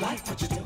Like what you do.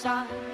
山。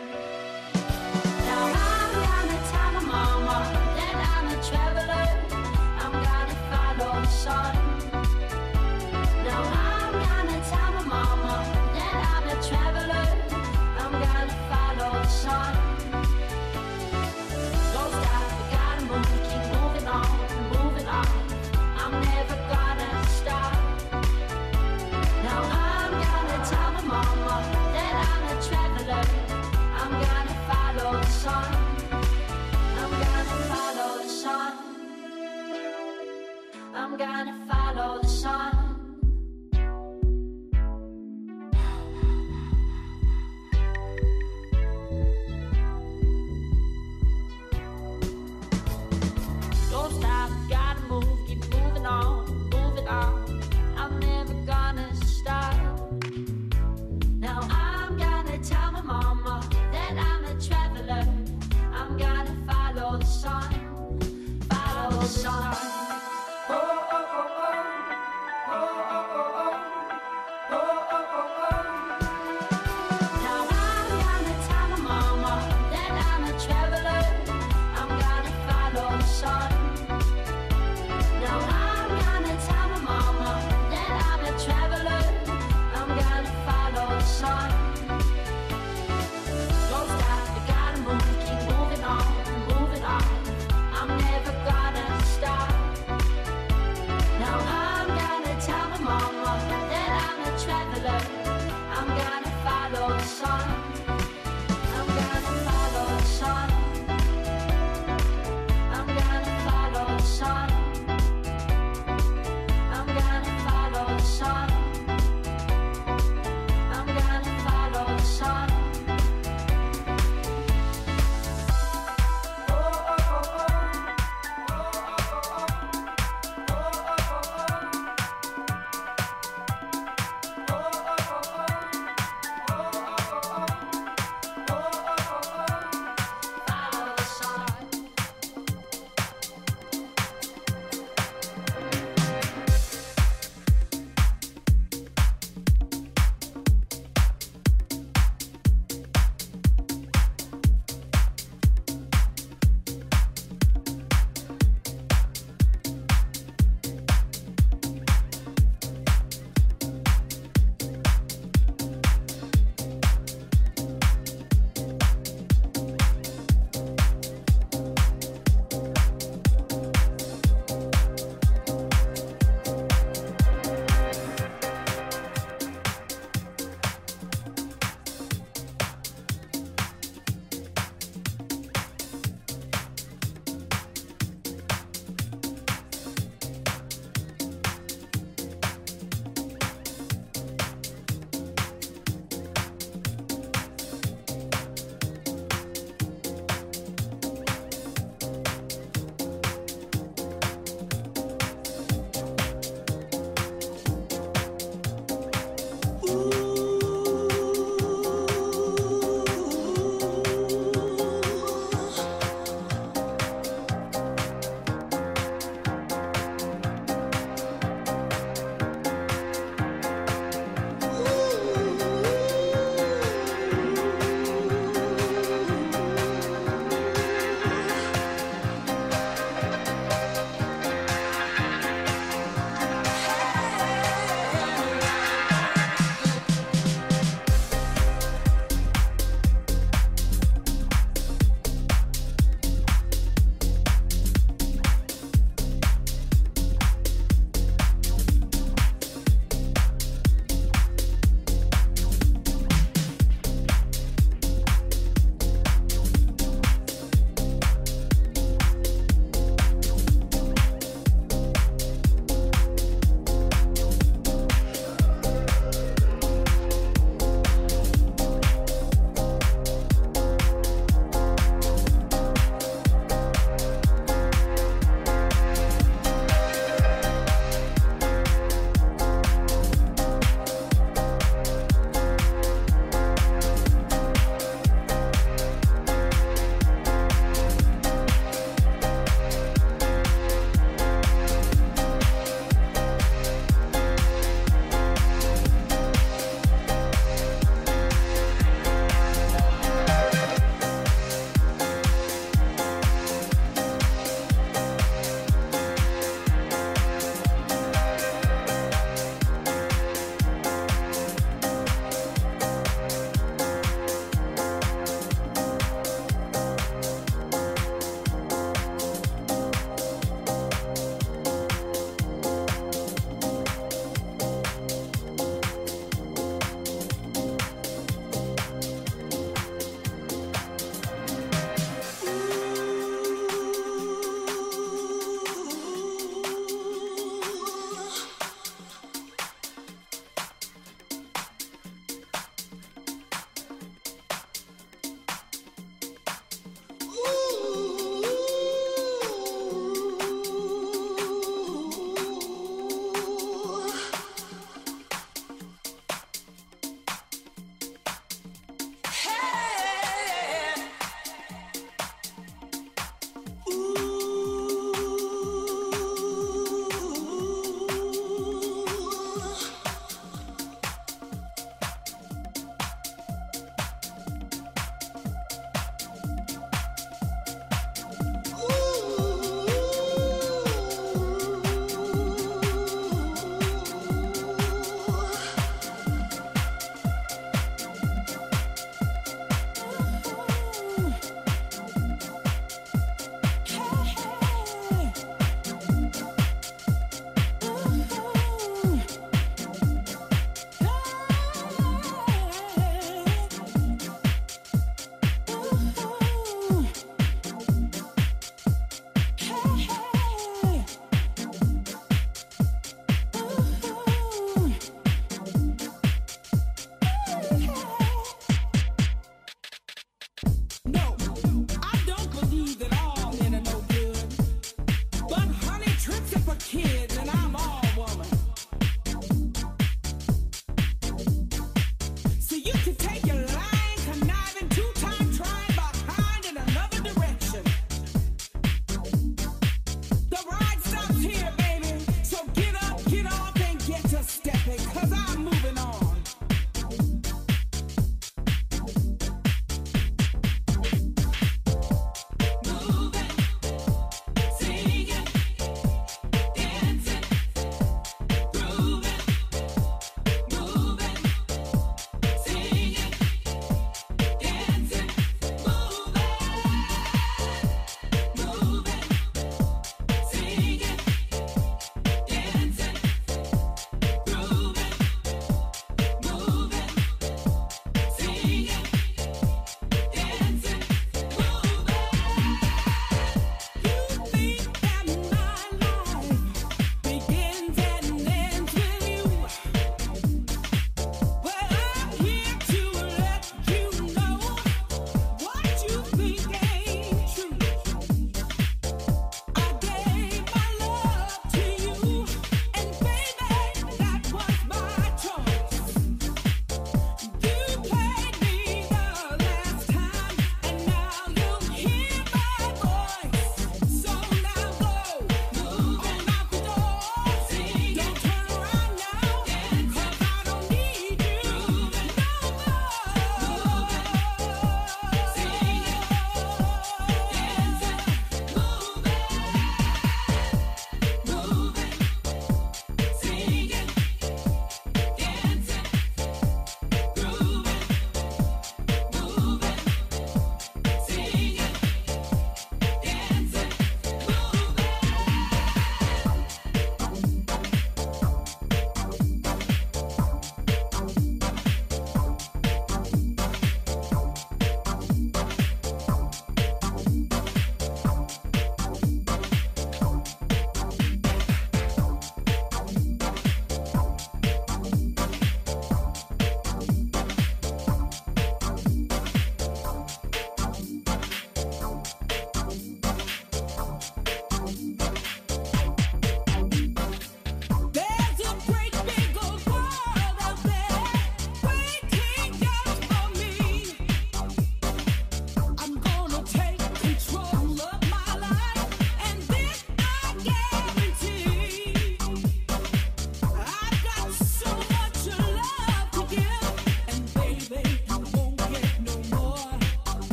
gonna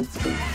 la la